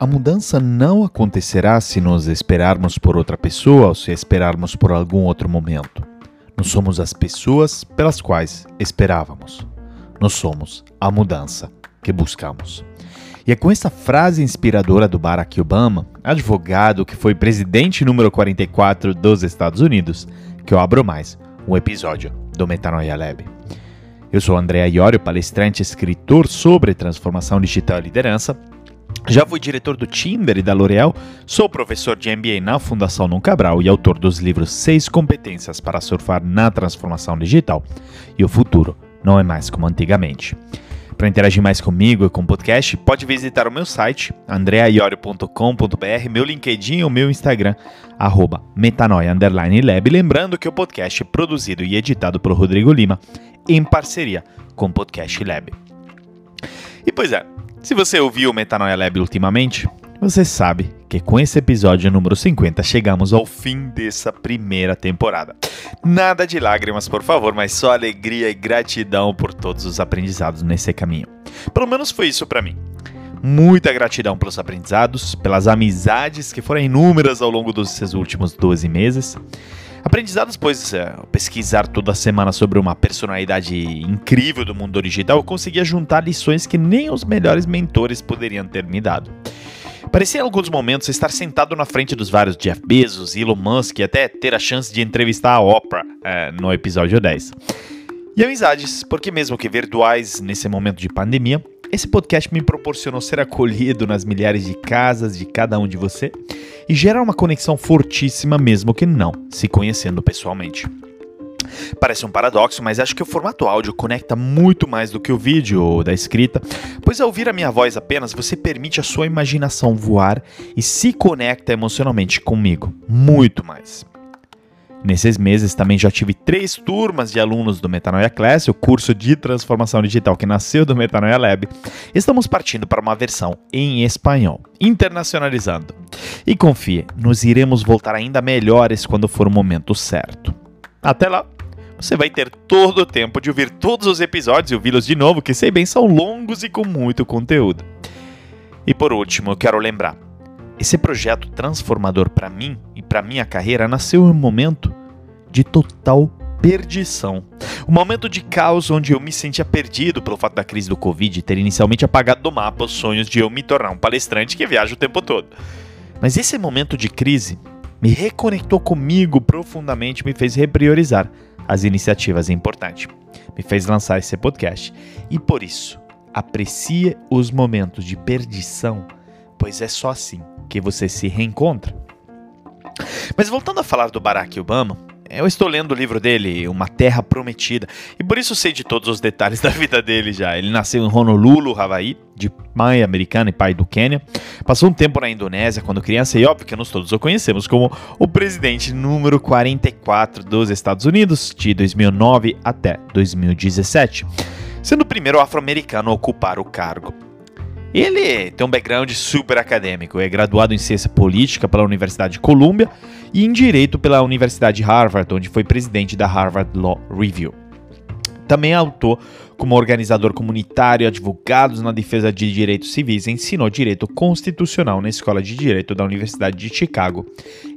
A mudança não acontecerá se nos esperarmos por outra pessoa ou se esperarmos por algum outro momento. Nós somos as pessoas pelas quais esperávamos. Nós somos a mudança que buscamos. E é com essa frase inspiradora do Barack Obama, advogado que foi presidente número 44 dos Estados Unidos, que eu abro mais um episódio do Metanoia Lab. Eu sou André Iorio, palestrante e escritor sobre transformação digital e liderança, já fui diretor do Tinder e da L'Oréal, sou professor de MBA na Fundação Num Cabral e autor dos livros Seis Competências para Surfar na Transformação Digital. E o futuro não é mais como antigamente. Para interagir mais comigo e com o podcast, pode visitar o meu site, andreaiorio.com.br, meu LinkedIn e o meu Instagram, arroba metanoia_lab. Lembrando que o podcast é produzido e editado por Rodrigo Lima, em parceria com o Podcast Lab. E pois é, se você ouviu o Metanoia Lab ultimamente, você sabe que com esse episódio número 50 chegamos ao fim dessa primeira temporada. Nada de lágrimas, por favor, mas só alegria e gratidão por todos os aprendizados nesse caminho. Pelo menos foi isso para mim. Muita gratidão pelos aprendizados, pelas amizades que foram inúmeras ao longo desses últimos 12 meses Aprendizados, pois é, pesquisar toda semana sobre uma personalidade incrível do mundo digital, eu conseguia juntar lições que nem os melhores mentores poderiam ter me dado. Parecia em alguns momentos estar sentado na frente dos vários Jeff Bezos, Elon Musk e até ter a chance de entrevistar a Oprah é, no episódio 10. E amizades, porque mesmo que virtuais nesse momento de pandemia, esse podcast me proporcionou ser acolhido nas milhares de casas de cada um de você e gera uma conexão fortíssima mesmo que não se conhecendo pessoalmente. Parece um paradoxo, mas acho que o formato áudio conecta muito mais do que o vídeo ou da escrita, pois ao ouvir a minha voz apenas você permite a sua imaginação voar e se conecta emocionalmente comigo, muito mais. Nesses meses também já tive três turmas de alunos do Metanoia Class, o curso de transformação digital que nasceu do Metanoia Lab. Estamos partindo para uma versão em espanhol, internacionalizando. E confie, nos iremos voltar ainda melhores quando for o momento certo. Até lá! Você vai ter todo o tempo de ouvir todos os episódios e ouvi-los de novo, que sei bem são longos e com muito conteúdo. E por último, eu quero lembrar esse projeto transformador para mim e para minha carreira nasceu em um momento de total perdição. Um momento de caos onde eu me sentia perdido pelo fato da crise do Covid ter inicialmente apagado do mapa os sonhos de eu me tornar um palestrante que viaja o tempo todo. Mas esse momento de crise me reconectou comigo profundamente, me fez repriorizar as iniciativas importantes, me fez lançar esse podcast. E por isso, aprecie os momentos de perdição, pois é só assim que você se reencontra. Mas voltando a falar do Barack Obama, eu estou lendo o livro dele, Uma Terra Prometida, e por isso sei de todos os detalhes da vida dele já. Ele nasceu em Honolulu, Havaí, de mãe americana e pai do Quênia. Passou um tempo na Indonésia quando criança e óbvio que nós todos o conhecemos como o presidente número 44 dos Estados Unidos, de 2009 até 2017, sendo o primeiro afro-americano a ocupar o cargo. Ele tem um background super acadêmico, é graduado em ciência política pela Universidade de Columbia e em direito pela Universidade de Harvard, onde foi presidente da Harvard Law Review. Também atuou como organizador comunitário, advogado na defesa de direitos civis ensinou direito constitucional na Escola de Direito da Universidade de Chicago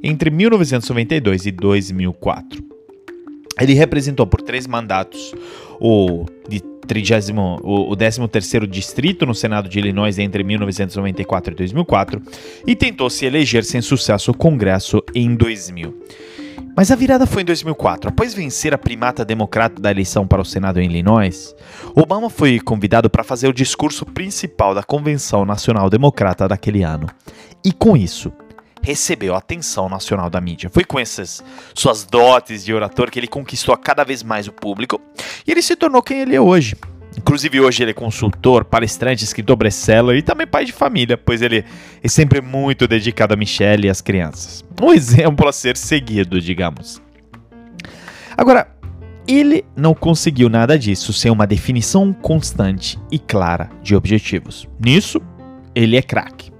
entre 1992 e 2004. Ele representou por três mandatos o de 30, o, o 13º distrito no Senado de Illinois entre 1994 e 2004 e tentou se eleger sem sucesso o Congresso em 2000. Mas a virada foi em 2004. Após vencer a primata democrata da eleição para o Senado em Illinois, Obama foi convidado para fazer o discurso principal da Convenção Nacional Democrata daquele ano. E com isso, recebeu a atenção nacional da mídia. Foi com essas suas dotes de orator que ele conquistou cada vez mais o público e ele se tornou quem ele é hoje. Inclusive hoje ele é consultor, palestrante, escritor best-seller e também pai de família, pois ele é sempre muito dedicado a Michelle e às crianças. Um exemplo a ser seguido, digamos. Agora, ele não conseguiu nada disso sem uma definição constante e clara de objetivos. Nisso, ele é craque.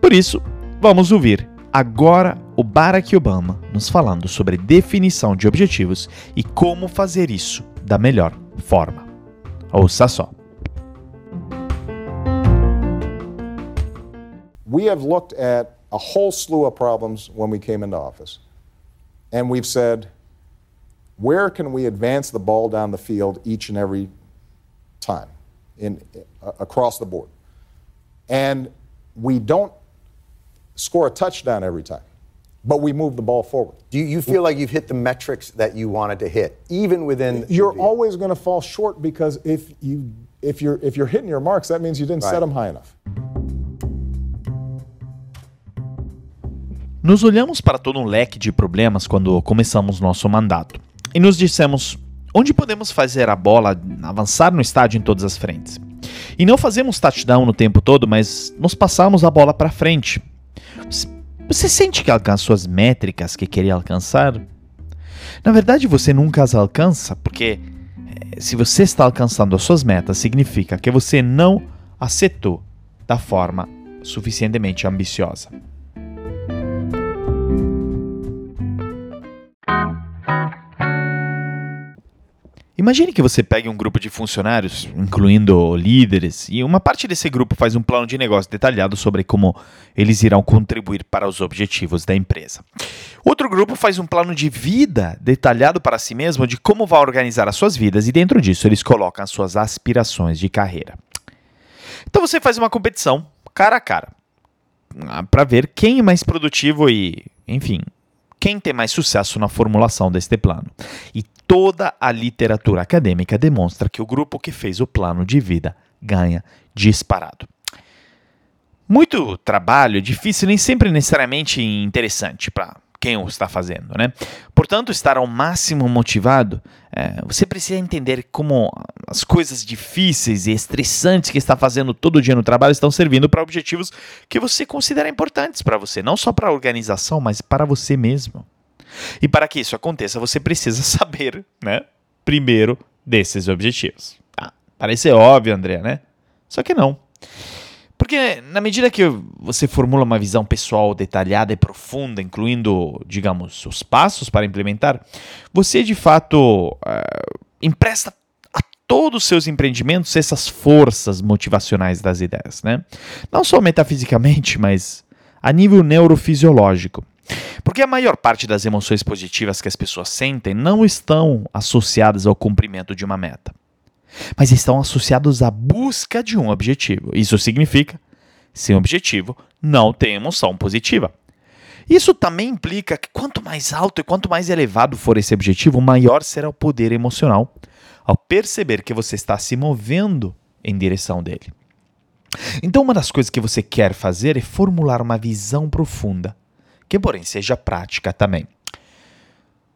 Por isso, Vamos ouvir agora o Barack Obama nos falando sobre definição de objetivos e como fazer isso da melhor forma. Ouça só. we have looked at a whole slew of problems when we came into office. And we've said, where can we advance the ball down the field each and every time in, across the board? And we don't score a touchdown every time, but we move the ball forward. Do you, feel like you've hit the metrics that you wanted to hit, even within? You're always going to fall short because if you if you're if you're hitting your marks, that means you didn't Right. set them high enough. Nos olhamos para todo um leque de problemas quando começamos nosso mandato e nos dissemos onde podemos fazer a bola avançar no estádio em todas as frentes. E não fazemos touchdown no tempo todo, mas nos passamos a bola para frente. Você- sente que alcançou as métricas que queria alcançar? Na verdade, você nunca as alcança, porque eh, se você está alcançando as suas metas, significa que você não acertou da forma suficientemente ambiciosa. Imagine que você pegue um grupo de funcionários, incluindo líderes, e uma parte desse grupo faz um plano de negócio detalhado sobre como eles irão contribuir para os objetivos da empresa. Outro grupo faz um plano de vida detalhado para si mesmo de como vai organizar as suas vidas, e dentro disso eles colocam as suas aspirações de carreira. Então você faz uma competição cara a cara para ver quem é mais produtivo e, enfim, quem tem mais sucesso na formulação deste plano. E toda a literatura acadêmica demonstra que o grupo que fez o plano de vida ganha disparado. Muito trabalho, difícil, nem sempre necessariamente interessante para quem o está fazendo, né? Portanto, estar ao máximo motivado, é, você precisa entender como as coisas difíceis e estressantes que está fazendo todo dia no trabalho estão servindo para objetivos que você considera importantes para você, não só para a organização, mas para você mesmo. E para que isso aconteça, você precisa saber, né, primeiro desses objetivos. Ah, parece óbvio, André, né? Só que não. Porque na medida que você formula uma visão pessoal detalhada e profunda, incluindo, digamos, os passos para implementar, você de fato eh, empresta a todos os seus empreendimentos essas forças motivacionais das ideias, né? Não só metafisicamente, mas a nível neurofisiológico. Porque a maior parte das emoções positivas que as pessoas sentem não estão associadas ao cumprimento de uma meta mas estão associados à busca de um objetivo. Isso significa, sem objetivo, não tem emoção positiva. Isso também implica que quanto mais alto e quanto mais elevado for esse objetivo, maior será o poder emocional ao perceber que você está se movendo em direção dele. Então, uma das coisas que você quer fazer é formular uma visão profunda, que porém seja prática também.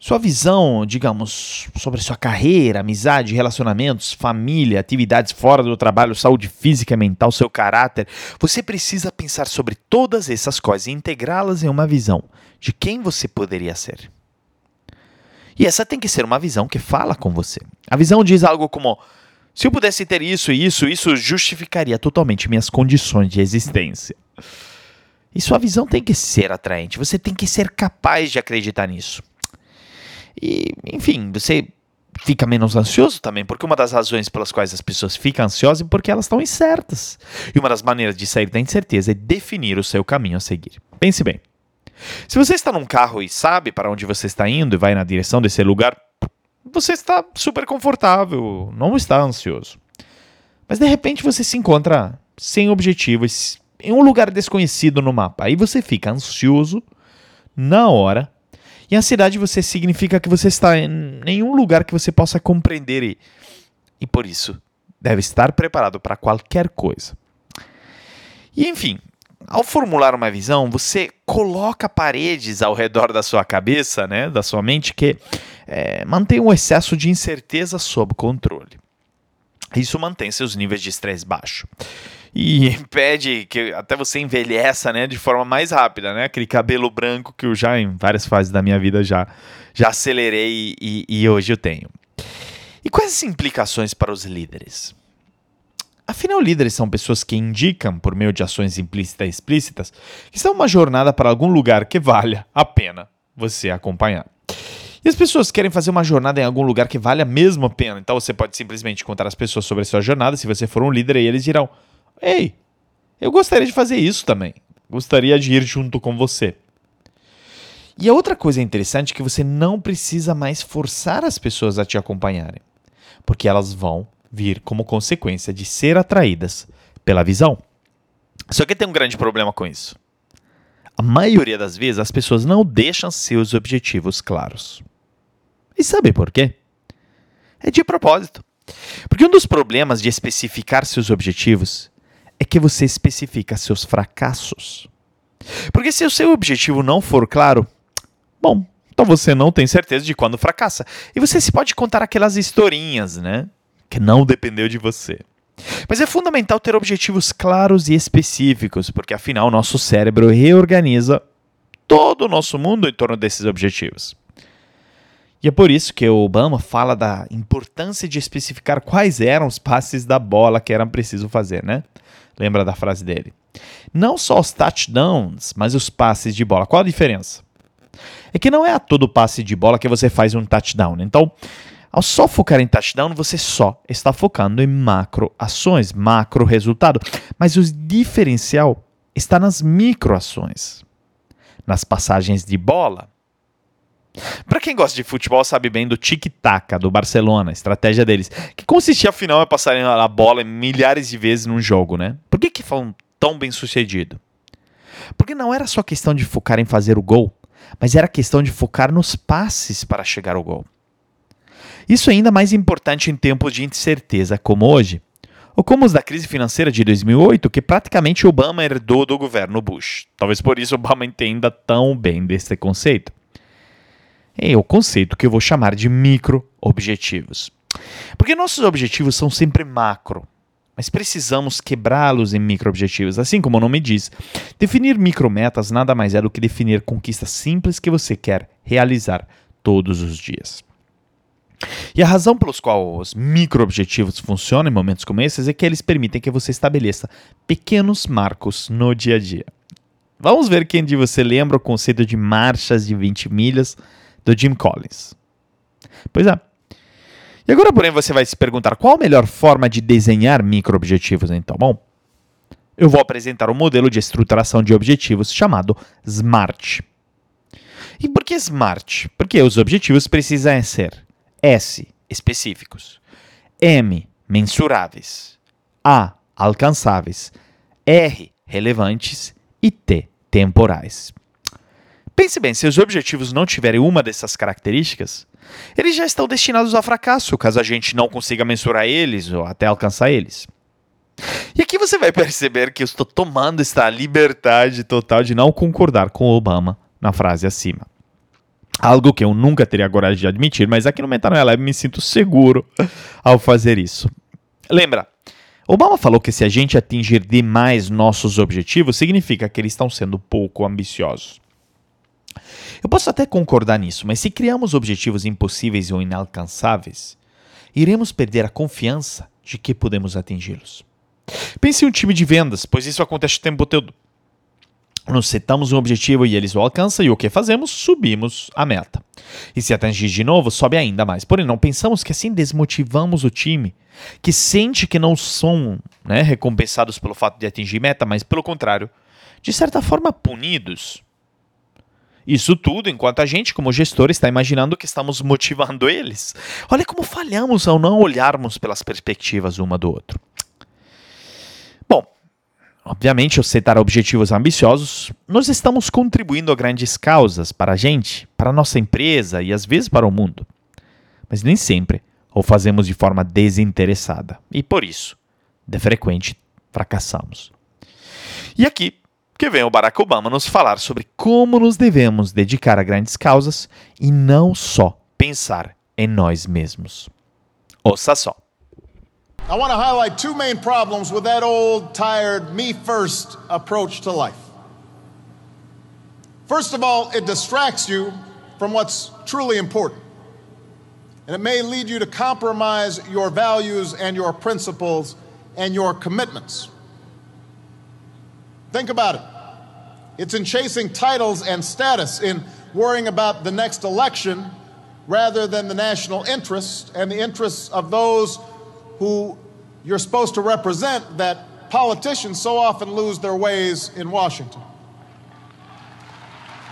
Sua visão, digamos, sobre sua carreira, amizade, relacionamentos, família, atividades fora do trabalho, saúde física e mental, seu caráter, você precisa pensar sobre todas essas coisas e integrá-las em uma visão de quem você poderia ser. E essa tem que ser uma visão que fala com você. A visão diz algo como: se eu pudesse ter isso e isso, isso justificaria totalmente minhas condições de existência. E sua visão tem que ser atraente, você tem que ser capaz de acreditar nisso. E, enfim, você fica menos ansioso também, porque uma das razões pelas quais as pessoas ficam ansiosas é porque elas estão incertas. E uma das maneiras de sair da incerteza é definir o seu caminho a seguir. Pense bem. Se você está num carro e sabe para onde você está indo e vai na direção desse lugar, você está super confortável, não está ansioso. Mas de repente você se encontra sem objetivos, em um lugar desconhecido no mapa. Aí você fica ansioso na hora e ansiedade você significa que você está em nenhum lugar que você possa compreender e, e por isso deve estar preparado para qualquer coisa. E enfim, ao formular uma visão, você coloca paredes ao redor da sua cabeça, né, da sua mente, que é, mantém o excesso de incerteza sob controle. Isso mantém seus níveis de estresse baixo e impede que até você envelheça, né, de forma mais rápida, né? Aquele cabelo branco que eu já em várias fases da minha vida já já acelerei e, e hoje eu tenho. E quais as implicações para os líderes? Afinal, líderes são pessoas que indicam, por meio de ações implícitas e explícitas, que estão uma jornada para algum lugar que valha a pena você acompanhar. E as pessoas querem fazer uma jornada em algum lugar que vale a mesma pena. Então você pode simplesmente contar às pessoas sobre a sua jornada. Se você for um líder, e eles dirão: Ei, eu gostaria de fazer isso também. gostaria de ir junto com você. E a outra coisa interessante é que você não precisa mais forçar as pessoas a te acompanharem, porque elas vão vir como consequência de ser atraídas pela visão. Só que tem um grande problema com isso. A maioria das vezes as pessoas não deixam seus objetivos claros. E sabe por quê? É de propósito. Porque um dos problemas de especificar seus objetivos é que você especifica seus fracassos. Porque se o seu objetivo não for claro, bom, então você não tem certeza de quando fracassa. E você se pode contar aquelas historinhas, né? Que não dependeu de você. Mas é fundamental ter objetivos claros e específicos, porque afinal nosso cérebro reorganiza todo o nosso mundo em torno desses objetivos. E é por isso que o Obama fala da importância de especificar quais eram os passes da bola que eram preciso fazer, né? Lembra da frase dele? Não só os touchdowns, mas os passes de bola. Qual a diferença? É que não é a todo passe de bola que você faz um touchdown. Então, ao só focar em touchdown, você só está focando em macro ações, macro resultado. Mas o diferencial está nas micro ações, nas passagens de bola. Para quem gosta de futebol, sabe bem do tic-tac do Barcelona, a estratégia deles, que consistia afinal em passarem a bola milhares de vezes num jogo, né? Por que que foram tão bem sucedido? Porque não era só questão de focar em fazer o gol, mas era questão de focar nos passes para chegar ao gol. Isso é ainda mais importante em tempos de incerteza como hoje, ou como os da crise financeira de 2008, que praticamente Obama herdou do governo Bush. Talvez por isso Obama entenda tão bem desse conceito. É o conceito que eu vou chamar de micro-objetivos. Porque nossos objetivos são sempre macro, mas precisamos quebrá-los em micro-objetivos. Assim como o nome diz, definir micrometas nada mais é do que definir conquistas simples que você quer realizar todos os dias. E a razão pelos qual os micro-objetivos funcionam em momentos como esses é que eles permitem que você estabeleça pequenos marcos no dia a dia. Vamos ver quem de você lembra o conceito de marchas de 20 milhas do Jim Collins. Pois é. E agora, porém, você vai se perguntar qual a melhor forma de desenhar micro-objetivos, então? Bom, eu vou apresentar um modelo de estruturação de objetivos chamado SMART. E por que SMART? Porque os objetivos precisam ser S. Específicos. M. Mensuráveis. A. Alcançáveis. R. Relevantes. E T. Temporais. Pense bem, se os objetivos não tiverem uma dessas características, eles já estão destinados ao fracasso, caso a gente não consiga mensurar eles ou até alcançar eles. E aqui você vai perceber que eu estou tomando esta liberdade total de não concordar com Obama na frase acima. Algo que eu nunca teria coragem de admitir, mas aqui no Metanoia Lab me sinto seguro ao fazer isso. Lembra, Obama falou que se a gente atingir demais nossos objetivos, significa que eles estão sendo pouco ambiciosos. Eu posso até concordar nisso, mas se criamos objetivos impossíveis ou inalcançáveis, iremos perder a confiança de que podemos atingi-los. Pense em um time de vendas, pois isso acontece o tempo todo nos setamos um objetivo e eles o alcançam, e o que fazemos? Subimos a meta. E se atingir de novo, sobe ainda mais. Porém, não pensamos que assim desmotivamos o time, que sente que não são né, recompensados pelo fato de atingir meta, mas pelo contrário, de certa forma punidos. Isso tudo enquanto a gente, como gestor, está imaginando que estamos motivando eles. Olha como falhamos ao não olharmos pelas perspectivas uma do outro. Obviamente, ao setar objetivos ambiciosos, nós estamos contribuindo a grandes causas para a gente, para a nossa empresa e às vezes para o mundo. Mas nem sempre o fazemos de forma desinteressada e por isso, de frequente, fracassamos. E aqui que vem o Barack Obama nos falar sobre como nos devemos dedicar a grandes causas e não só pensar em nós mesmos. Ouça só. I want to highlight two main problems with that old, tired, me first approach to life. First of all, it distracts you from what's truly important. And it may lead you to compromise your values and your principles and your commitments. Think about it. It's in chasing titles and status, in worrying about the next election rather than the national interest and the interests of those who you're supposed to represent that politicians so often lose their ways in Washington.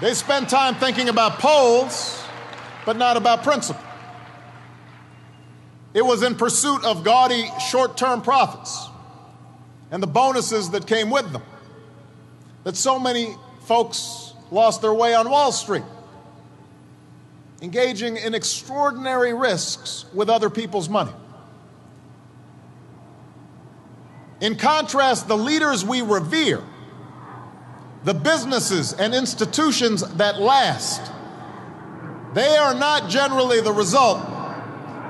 They spend time thinking about polls, but not about principle. It was in pursuit of gaudy short term profits and the bonuses that came with them that so many folks lost their way on Wall Street, engaging in extraordinary risks with other people's money. In contrast, the leaders we revere, the businesses and institutions that last, they are not generally the result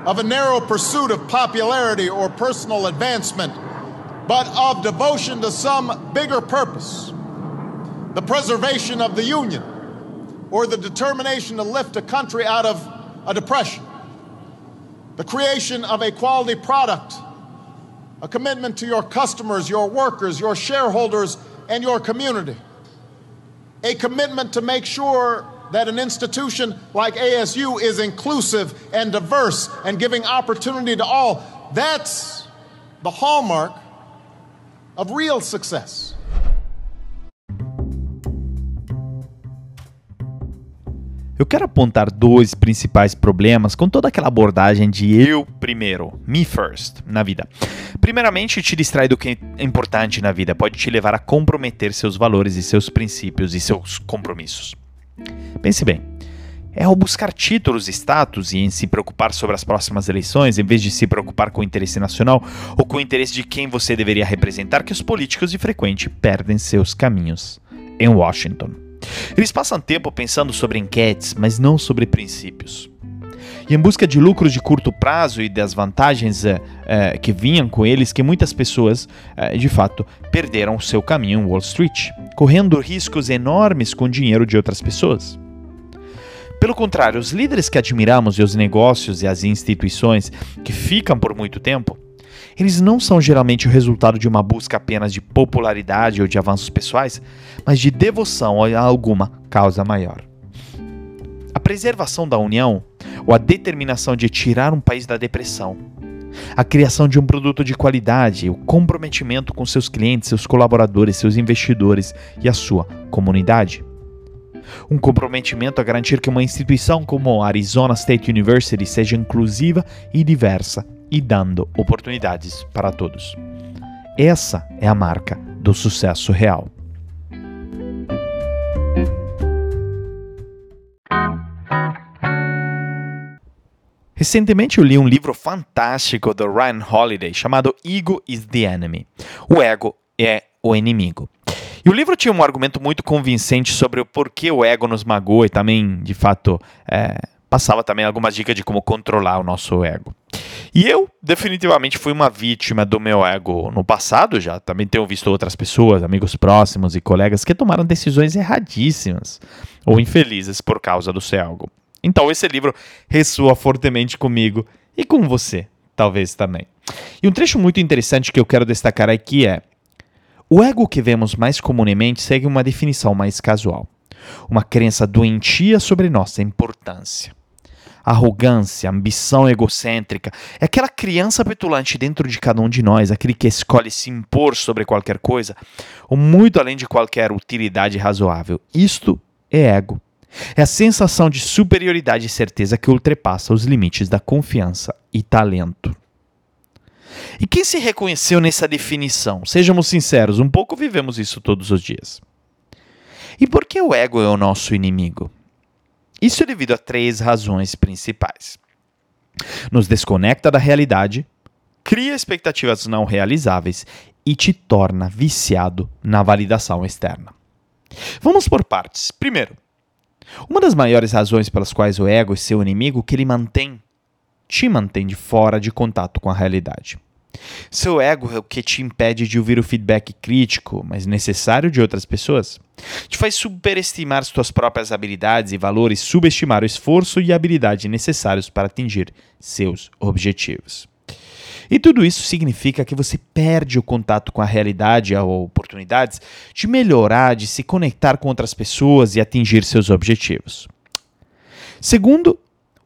of a narrow pursuit of popularity or personal advancement, but of devotion to some bigger purpose the preservation of the Union or the determination to lift a country out of a depression, the creation of a quality product, a commitment to your customers, your workers, your shareholders, and your community, a commitment to make sure that an institution like ASU is inclusive and diverse and giving opportunity to all. That's the hallmark of real success. Eu quero apontar dois principais problemas com toda aquela abordagem de eu primeiro, me first, na vida. Primeiramente, te distrai do que é importante na vida, pode te levar a comprometer seus valores e seus princípios e seus compromissos. Pense bem, é ao buscar títulos status e em se preocupar sobre as próximas eleições, em vez de se preocupar com o interesse nacional ou com o interesse de quem você deveria representar, que os políticos de frequente perdem seus caminhos em Washington. Eles passam tempo pensando sobre enquetes, mas não sobre princípios. E em busca de lucros de curto prazo e das vantagens é, é, que vinham com eles, que muitas pessoas, é, de fato, perderam o seu caminho em Wall Street, correndo riscos enormes com o dinheiro de outras pessoas. Pelo contrário, os líderes que admiramos e os negócios e as instituições que ficam por muito tempo eles não são geralmente o resultado de uma busca apenas de popularidade ou de avanços pessoais, mas de devoção a alguma causa maior. A preservação da união, ou a determinação de tirar um país da depressão, a criação de um produto de qualidade, o comprometimento com seus clientes, seus colaboradores, seus investidores e a sua comunidade. Um comprometimento a garantir que uma instituição como a Arizona State University seja inclusiva e diversa e dando oportunidades para todos. Essa é a marca do sucesso real. Recentemente eu li um livro fantástico do Ryan Holiday chamado Ego is the Enemy. O ego é o inimigo. E o livro tinha um argumento muito convincente sobre o porquê o ego nos magoa e também, de fato, é, passava também algumas dicas de como controlar o nosso ego. E eu, definitivamente, fui uma vítima do meu ego no passado já. Também tenho visto outras pessoas, amigos próximos e colegas que tomaram decisões erradíssimas ou infelizes por causa do seu ego. Então, esse livro ressoa fortemente comigo e com você, talvez também. E um trecho muito interessante que eu quero destacar aqui é: o ego que vemos mais comumente segue uma definição mais casual, uma crença doentia sobre nossa importância arrogância, ambição egocêntrica. É aquela criança petulante dentro de cada um de nós, aquele que escolhe se impor sobre qualquer coisa, ou muito além de qualquer utilidade razoável. Isto é ego. É a sensação de superioridade e certeza que ultrapassa os limites da confiança e talento. E quem se reconheceu nessa definição? Sejamos sinceros, um pouco vivemos isso todos os dias. E por que o ego é o nosso inimigo? Isso é devido a três razões principais. Nos desconecta da realidade, cria expectativas não realizáveis e te torna viciado na validação externa. Vamos por partes. Primeiro, uma das maiores razões pelas quais o ego é seu inimigo que ele mantém, te mantém de fora de contato com a realidade. Seu ego é o que te impede de ouvir o feedback crítico, mas necessário de outras pessoas. Te faz superestimar suas próprias habilidades e valores, subestimar o esforço e habilidade necessários para atingir seus objetivos. E tudo isso significa que você perde o contato com a realidade ou oportunidades de melhorar, de se conectar com outras pessoas e atingir seus objetivos. Segundo,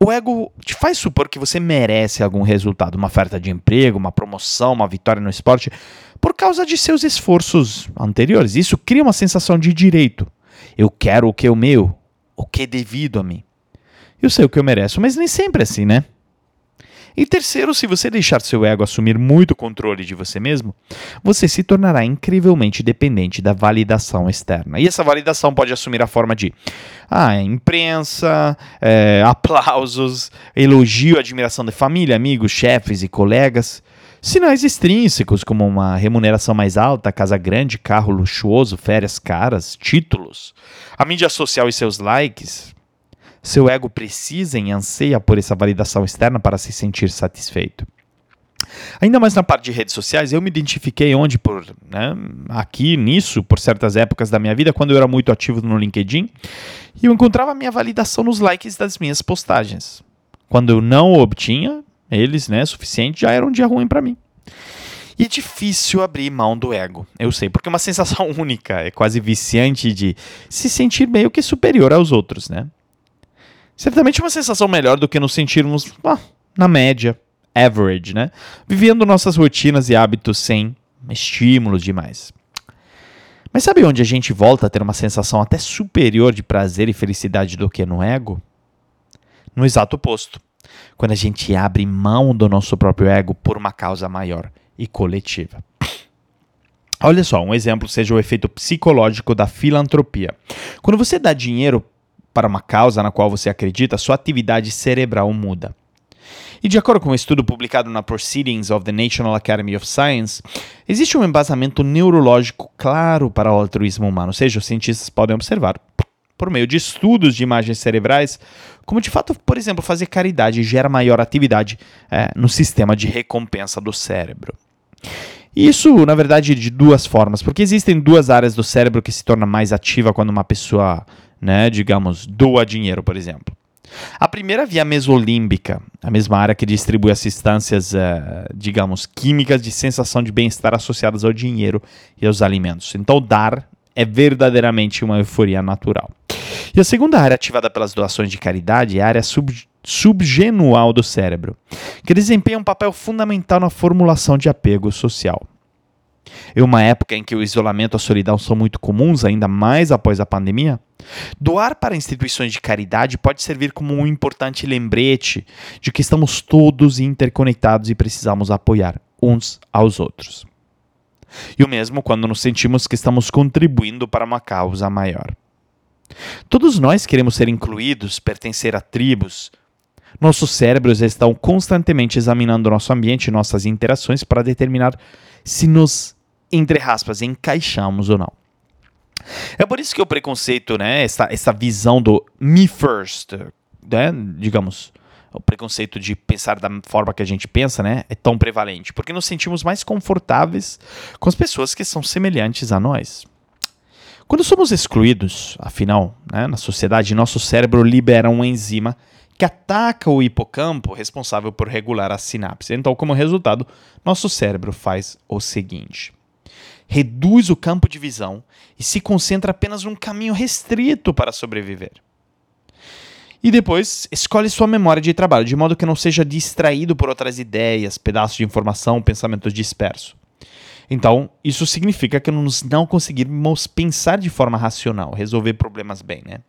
o ego te faz supor que você merece algum resultado, uma oferta de emprego, uma promoção, uma vitória no esporte, por causa de seus esforços anteriores. Isso cria uma sensação de direito. Eu quero o que é o meu, o que é devido a mim. Eu sei o que eu mereço, mas nem sempre é assim, né? E terceiro, se você deixar seu ego assumir muito controle de você mesmo, você se tornará incrivelmente dependente da validação externa. E essa validação pode assumir a forma de ah, imprensa, é, aplausos, elogio, admiração de família, amigos, chefes e colegas. Sinais extrínsecos, como uma remuneração mais alta, casa grande, carro luxuoso, férias caras, títulos, a mídia social e seus likes, seu ego precisa e anseia por essa validação externa para se sentir satisfeito. Ainda mais na parte de redes sociais, eu me identifiquei onde por né, aqui nisso por certas épocas da minha vida, quando eu era muito ativo no LinkedIn, e eu encontrava minha validação nos likes das minhas postagens. Quando eu não obtinha eles, né, suficiente, já era um dia ruim para mim. E é difícil abrir mão do ego, eu sei, porque é uma sensação única, é quase viciante de se sentir meio que superior aos outros, né? Certamente uma sensação melhor do que nos sentirmos ah, na média, average, né? Vivendo nossas rotinas e hábitos sem estímulos demais. Mas sabe onde a gente volta a ter uma sensação até superior de prazer e felicidade do que no ego? No exato oposto. Quando a gente abre mão do nosso próprio ego por uma causa maior e coletiva. Olha só, um exemplo seja o efeito psicológico da filantropia. Quando você dá dinheiro para uma causa na qual você acredita, sua atividade cerebral muda. E de acordo com um estudo publicado na Proceedings of the National Academy of Science, existe um embasamento neurológico claro para o altruísmo humano, ou seja, os cientistas podem observar, por meio de estudos de imagens cerebrais, como de fato, por exemplo, fazer caridade gera maior atividade é, no sistema de recompensa do cérebro. Isso, na verdade, de duas formas, porque existem duas áreas do cérebro que se torna mais ativa quando uma pessoa né, digamos, doa dinheiro, por exemplo. A primeira via mesolímbica, a mesma área que distribui as substâncias, uh, digamos, químicas de sensação de bem-estar associadas ao dinheiro e aos alimentos. Então, dar é verdadeiramente uma euforia natural. E a segunda área ativada pelas doações de caridade é a área sub subgenual do cérebro, que desempenha um papel fundamental na formulação de apego social. Em uma época em que o isolamento e a solidão são muito comuns, ainda mais após a pandemia, doar para instituições de caridade pode servir como um importante lembrete de que estamos todos interconectados e precisamos apoiar uns aos outros. E o mesmo quando nos sentimos que estamos contribuindo para uma causa maior. Todos nós queremos ser incluídos, pertencer a tribos. Nossos cérebros estão constantemente examinando nosso ambiente e nossas interações para determinar se nos entre aspas, encaixamos ou não. É por isso que o preconceito, né, essa, essa visão do me first, né, digamos, o preconceito de pensar da forma que a gente pensa, né, é tão prevalente, porque nos sentimos mais confortáveis com as pessoas que são semelhantes a nós. Quando somos excluídos, afinal, né, na sociedade, nosso cérebro libera uma enzima que ataca o hipocampo responsável por regular a sinapse. Então, como resultado, nosso cérebro faz o seguinte: reduz o campo de visão e se concentra apenas num caminho restrito para sobreviver. E depois escolhe sua memória de trabalho, de modo que não seja distraído por outras ideias, pedaços de informação, pensamentos dispersos. Então, isso significa que nós não conseguimos pensar de forma racional, resolver problemas bem, né?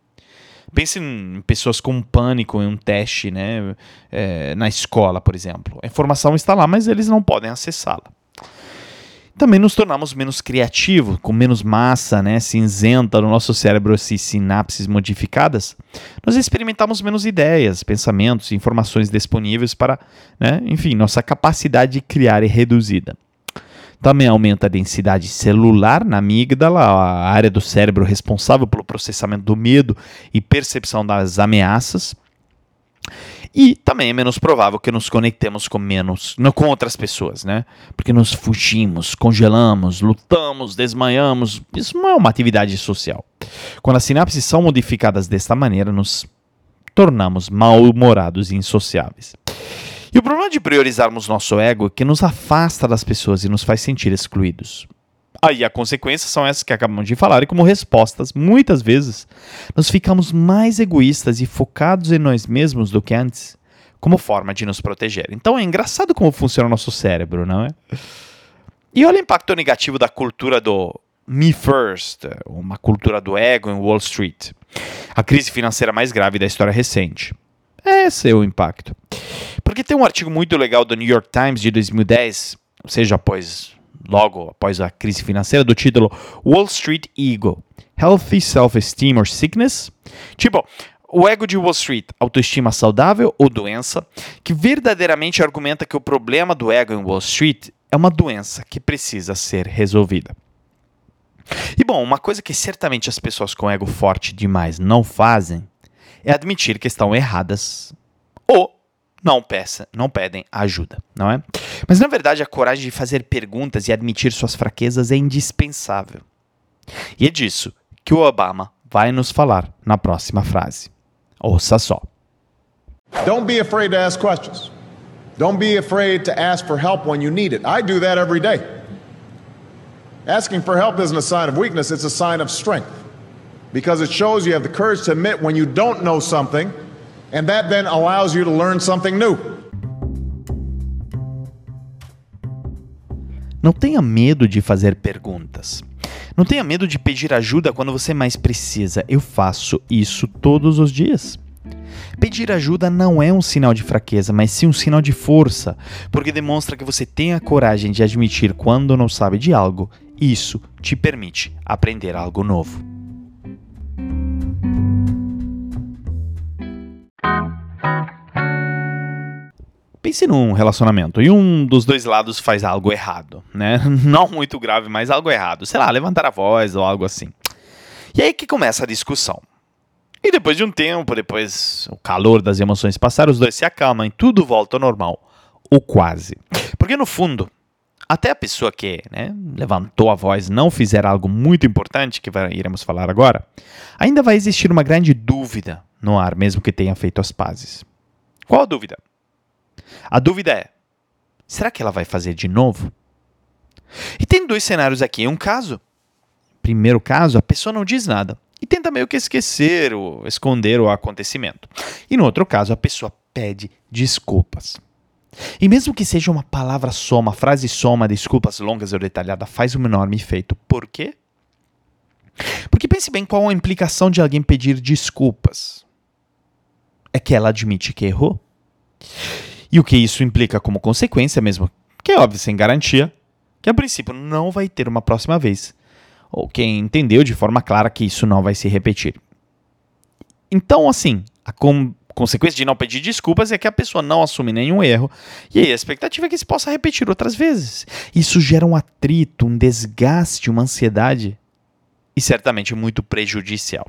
Pense em pessoas com pânico em um teste, né? É, na escola, por exemplo. A informação está lá, mas eles não podem acessá-la também nos tornamos menos criativos, com menos massa né, cinzenta no nosso cérebro, essas sinapses modificadas, nós experimentamos menos ideias, pensamentos, informações disponíveis para, né, enfim, nossa capacidade de criar é reduzida. Também aumenta a densidade celular na amígdala, a área do cérebro responsável pelo processamento do medo e percepção das ameaças. E também é menos provável que nos conectemos com menos, com outras pessoas, né? Porque nos fugimos, congelamos, lutamos, desmanhamos. Isso não é uma atividade social. Quando as sinapses são modificadas desta maneira, nos tornamos mal-humorados e insociáveis. E o problema de priorizarmos nosso ego é que nos afasta das pessoas e nos faz sentir excluídos. Aí a consequência são essas que acabamos de falar, e como respostas, muitas vezes, nós ficamos mais egoístas e focados em nós mesmos do que antes, como forma de nos proteger. Então é engraçado como funciona o nosso cérebro, não é? E olha o impacto negativo da cultura do Me First, uma cultura do ego em Wall Street. A crise financeira mais grave da história recente. Esse é o impacto. Porque tem um artigo muito legal do New York Times de 2010, ou seja, após logo após a crise financeira, do título Wall Street Ego: Healthy Self-Esteem or Sickness? Tipo, o ego de Wall Street, autoestima saudável ou doença, que verdadeiramente argumenta que o problema do ego em Wall Street é uma doença que precisa ser resolvida. E bom, uma coisa que certamente as pessoas com ego forte demais não fazem é admitir que estão erradas ou não peça, não pedem ajuda, não é? Mas na verdade a coragem de fazer perguntas e admitir suas fraquezas é indispensável. E é disso que o Obama vai nos falar na próxima frase. Ouça só. Don't be afraid to ask questions. Don't be afraid to ask for help when you need it. I do that every day. Asking for help isn't a sign of weakness, it's a sign of strength. Because it shows you have the courage to admit when you don't know something, and that then allows you to learn something new. Não tenha medo de fazer perguntas. Não tenha medo de pedir ajuda quando você mais precisa. Eu faço isso todos os dias. Pedir ajuda não é um sinal de fraqueza, mas sim um sinal de força, porque demonstra que você tem a coragem de admitir quando não sabe de algo, isso te permite aprender algo novo. Pense num relacionamento e um dos dois lados faz algo errado, né? Não muito grave, mas algo errado. Sei lá, levantar a voz ou algo assim. E aí que começa a discussão. E depois de um tempo, depois o calor das emoções passar, os dois se acalmam e tudo volta ao normal. Ou quase. Porque no fundo, até a pessoa que né, levantou a voz não fizer algo muito importante, que vai, iremos falar agora, ainda vai existir uma grande dúvida no ar, mesmo que tenha feito as pazes. Qual a dúvida? A dúvida é: será que ela vai fazer de novo? E tem dois cenários aqui. Um caso, primeiro caso, a pessoa não diz nada e tenta meio que esquecer ou esconder o acontecimento. E no outro caso, a pessoa pede desculpas. E mesmo que seja uma palavra só, uma frase só, uma desculpas longas ou detalhada, faz um enorme efeito. Por quê? Porque pense bem qual a implicação de alguém pedir desculpas. É que ela admite que errou. E o que isso implica como consequência mesmo, que é óbvio, sem garantia, que a princípio não vai ter uma próxima vez ou quem entendeu de forma clara que isso não vai se repetir. Então, assim, a com consequência de não pedir desculpas é que a pessoa não assume nenhum erro, e aí a expectativa é que se possa repetir outras vezes. Isso gera um atrito, um desgaste, uma ansiedade, e certamente muito prejudicial.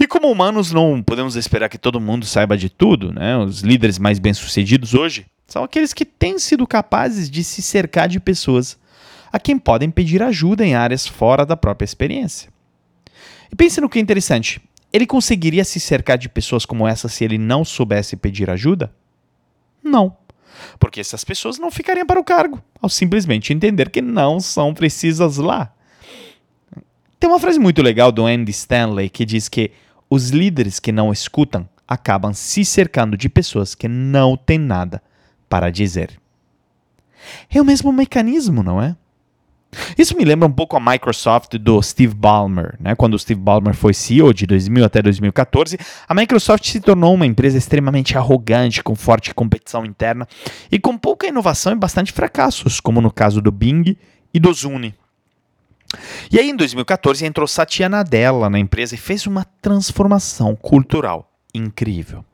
E como humanos, não podemos esperar que todo mundo saiba de tudo, né? Os líderes mais bem-sucedidos hoje são aqueles que têm sido capazes de se cercar de pessoas a quem podem pedir ajuda em áreas fora da própria experiência. E pense no que é interessante: ele conseguiria se cercar de pessoas como essa se ele não soubesse pedir ajuda? Não. Porque essas pessoas não ficariam para o cargo, ao simplesmente entender que não são precisas lá. Tem uma frase muito legal do Andy Stanley que diz que os líderes que não escutam acabam se cercando de pessoas que não têm nada para dizer. É o mesmo mecanismo, não é? Isso me lembra um pouco a Microsoft do Steve Ballmer, né? Quando o Steve Ballmer foi CEO de 2000 até 2014, a Microsoft se tornou uma empresa extremamente arrogante, com forte competição interna e com pouca inovação e bastante fracassos, como no caso do Bing e do Zune. E aí, em 2014, entrou Satya Nadella na empresa e fez uma transformação cultural incrível.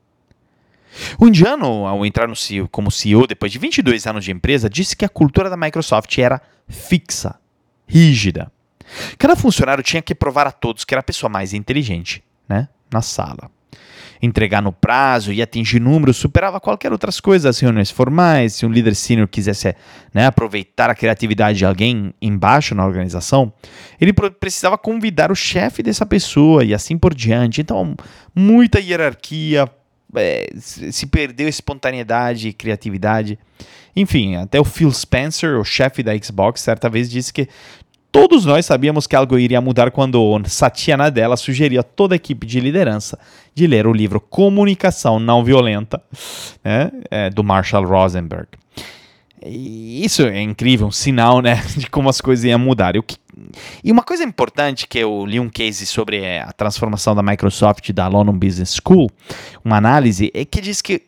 O indiano, ao entrar no CEO, como CEO depois de 22 anos de empresa, disse que a cultura da Microsoft era fixa, rígida. Cada funcionário tinha que provar a todos que era a pessoa mais inteligente né, na sala. Entregar no prazo e atingir números superava qualquer outras coisas, as reuniões formais. Se um líder sênior quisesse né, aproveitar a criatividade de alguém embaixo na organização, ele precisava convidar o chefe dessa pessoa e assim por diante. Então, muita hierarquia, é, se perdeu espontaneidade e criatividade. Enfim, até o Phil Spencer, o chefe da Xbox, certa vez disse que todos nós sabíamos que algo iria mudar quando Satya Nadella sugeriu a toda a equipe de liderança de ler o livro Comunicação Não Violenta, né, é, do Marshall Rosenberg. E isso é incrível, um sinal né, de como as coisas iam mudar. E e uma coisa importante que eu li um case sobre é, a transformação da Microsoft da London Business School, uma análise, é que diz que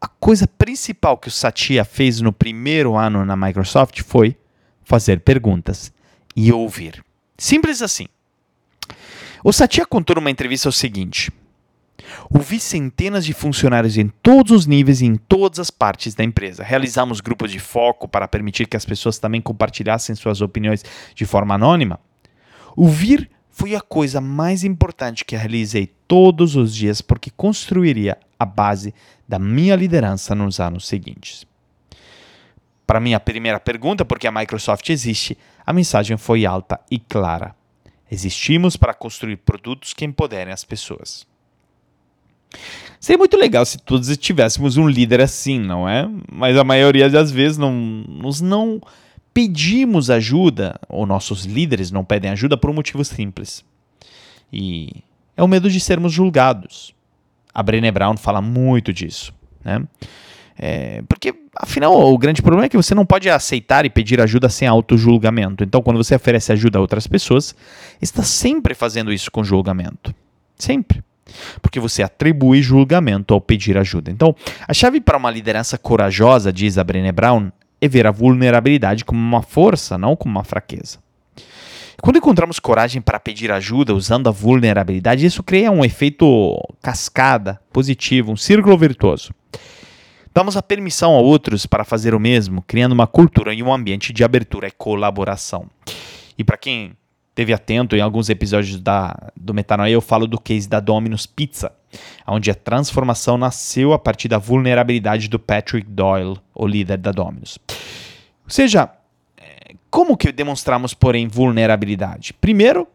a coisa principal que o Satya fez no primeiro ano na Microsoft foi fazer perguntas e ouvir. Simples assim. O Satya contou numa entrevista o seguinte: Ouvi centenas de funcionários em todos os níveis e em todas as partes da empresa. Realizamos grupos de foco para permitir que as pessoas também compartilhassem suas opiniões de forma anônima. Ouvir foi a coisa mais importante que realizei todos os dias porque construiria a base da minha liderança nos anos seguintes. Para minha primeira pergunta, por que a Microsoft existe, a mensagem foi alta e clara. Existimos para construir produtos que empoderem as pessoas. Seria muito legal se todos tivéssemos um líder assim, não é? Mas a maioria das vezes não, nós não pedimos ajuda, ou nossos líderes não pedem ajuda por um motivo simples. E é o medo de sermos julgados. A Brené Brown fala muito disso, né? É, porque, afinal, o grande problema é que você não pode aceitar e pedir ajuda sem auto-julgamento. Então, quando você oferece ajuda a outras pessoas, está sempre fazendo isso com julgamento. Sempre porque você atribui julgamento ao pedir ajuda. Então, a chave para uma liderança corajosa, diz a Brené Brown, é ver a vulnerabilidade como uma força, não como uma fraqueza. Quando encontramos coragem para pedir ajuda usando a vulnerabilidade, isso cria um efeito cascada positivo, um círculo virtuoso. Damos a permissão a outros para fazer o mesmo, criando uma cultura e um ambiente de abertura e colaboração. E para quem teve atento em alguns episódios da, do Metanoia, eu falo do case da Domino's Pizza, onde a transformação nasceu a partir da vulnerabilidade do Patrick Doyle, o líder da Domino's. Ou seja, é, como que demonstramos, porém, vulnerabilidade? Primeiro,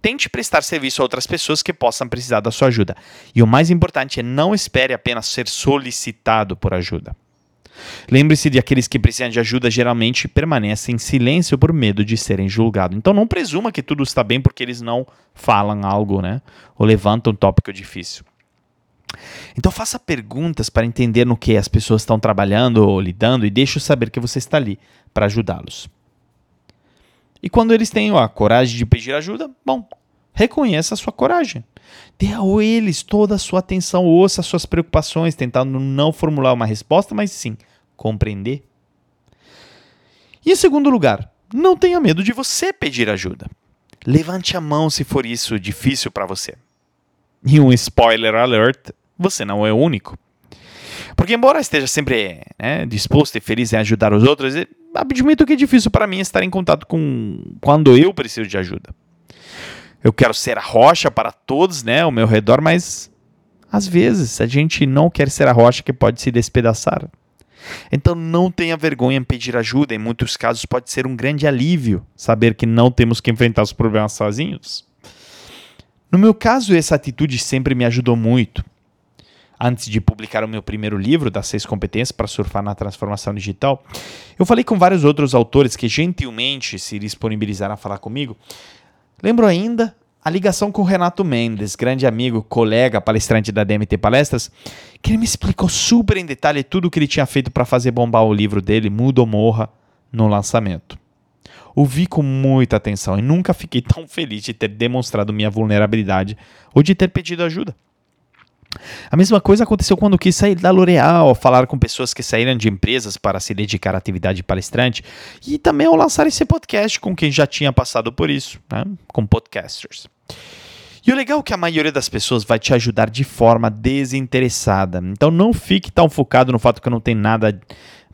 tente prestar serviço a outras pessoas que possam precisar da sua ajuda. E o mais importante é não espere apenas ser solicitado por ajuda. Lembre-se de aqueles que precisam de ajuda geralmente permanecem em silêncio por medo de serem julgados. Então não presuma que tudo está bem porque eles não falam algo, né? Ou levantam um tópico difícil. Então faça perguntas para entender no que as pessoas estão trabalhando ou lidando e deixe saber que você está ali para ajudá-los. E quando eles têm a coragem de pedir ajuda, bom, reconheça a sua coragem. Dê a eles toda a sua atenção, ouça as suas preocupações, tentando não formular uma resposta, mas sim compreender. E em segundo lugar, não tenha medo de você pedir ajuda. Levante a mão se for isso difícil para você. E um spoiler alert: você não é o único. Porque, embora esteja sempre né, disposto e feliz em ajudar os outros, admito que é difícil para mim estar em contato com quando eu preciso de ajuda. Eu quero ser a rocha para todos, né, ao meu redor, mas às vezes a gente não quer ser a rocha que pode se despedaçar. Então não tenha vergonha em pedir ajuda, em muitos casos pode ser um grande alívio saber que não temos que enfrentar os problemas sozinhos. No meu caso, essa atitude sempre me ajudou muito. Antes de publicar o meu primeiro livro, das seis competências para surfar na transformação digital, eu falei com vários outros autores que gentilmente se disponibilizaram a falar comigo. Lembro ainda a ligação com o Renato Mendes, grande amigo, colega, palestrante da DMT Palestras, que ele me explicou super em detalhe tudo o que ele tinha feito para fazer bombar o livro dele, Muda ou Morra, no lançamento. Ouvi com muita atenção e nunca fiquei tão feliz de ter demonstrado minha vulnerabilidade ou de ter pedido ajuda. A mesma coisa aconteceu quando quis sair da L'Oréal, falar com pessoas que saíram de empresas para se dedicar à atividade palestrante e também ao lançar esse podcast com quem já tinha passado por isso, né? com podcasters. E o legal é que a maioria das pessoas vai te ajudar de forma desinteressada. Então não fique tão focado no fato que não tem nada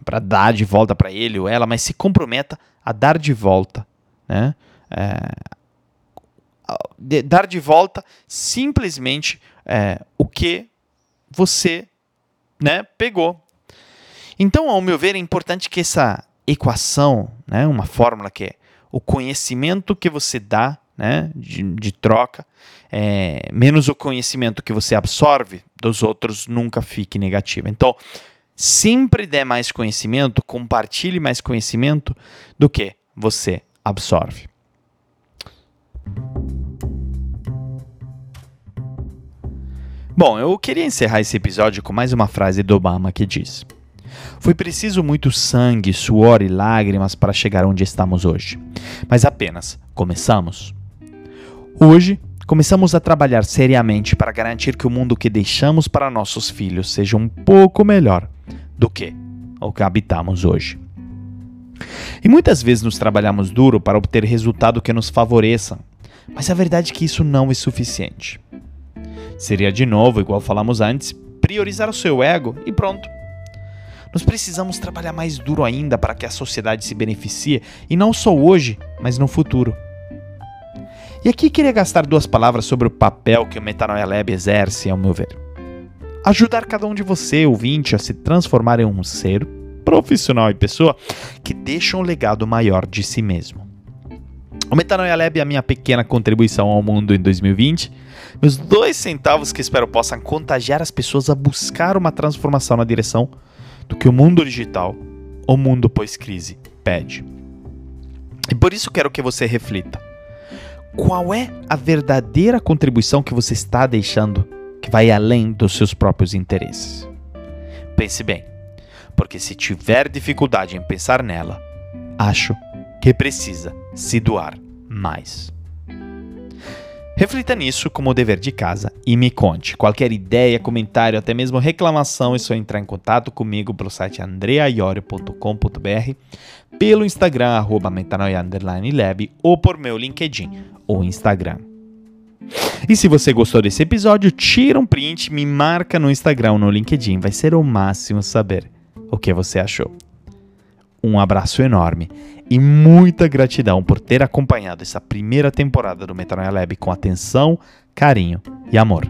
para dar de volta para ele ou ela, mas se comprometa a dar de volta, né? É, dar de volta simplesmente é, o que você né, pegou. Então, ao meu ver, é importante que essa equação, né, uma fórmula que é o conhecimento que você dá né, de, de troca, é, menos o conhecimento que você absorve dos outros, nunca fique negativo. Então, sempre dê mais conhecimento, compartilhe mais conhecimento do que você absorve. Bom, eu queria encerrar esse episódio com mais uma frase do Obama que diz: Foi preciso muito sangue, suor e lágrimas para chegar onde estamos hoje. Mas apenas começamos. Hoje, começamos a trabalhar seriamente para garantir que o mundo que deixamos para nossos filhos seja um pouco melhor do que o que habitamos hoje. E muitas vezes nos trabalhamos duro para obter resultado que nos favoreçam, mas a verdade é que isso não é suficiente. Seria de novo, igual falamos antes, priorizar o seu ego e pronto. Nós precisamos trabalhar mais duro ainda para que a sociedade se beneficie, e não só hoje, mas no futuro. E aqui queria gastar duas palavras sobre o papel que o Metanoia Lab exerce, ao meu ver. Ajudar cada um de você, ouvinte, a se transformar em um ser profissional e pessoa que deixa um legado maior de si mesmo. O Metanoia Lab é a minha pequena contribuição ao mundo em 2020, meus dois centavos que espero possam contagiar as pessoas a buscar uma transformação na direção do que o mundo digital, o mundo pós-crise, pede. E por isso quero que você reflita. Qual é a verdadeira contribuição que você está deixando que vai além dos seus próprios interesses? Pense bem, porque se tiver dificuldade em pensar nela, acho que precisa se doar mais. Reflita nisso como dever de casa e me conte. Qualquer ideia, comentário, até mesmo reclamação, é só entrar em contato comigo pelo site andreaiorio.com.br, pelo Instagram, arroba metanoia_lab, ou por meu LinkedIn ou Instagram. E se você gostou desse episódio, tira um print, me marca no Instagram ou no LinkedIn, vai ser o máximo saber o que você achou. Um abraço enorme e muita gratidão por ter acompanhado essa primeira temporada do Metanoia Lab com atenção, carinho e amor.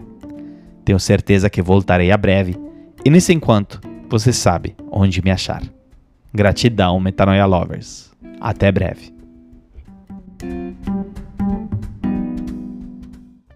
Tenho certeza que voltarei a breve e nesse enquanto você sabe onde me achar. Gratidão, Metanoia Lovers. Até breve.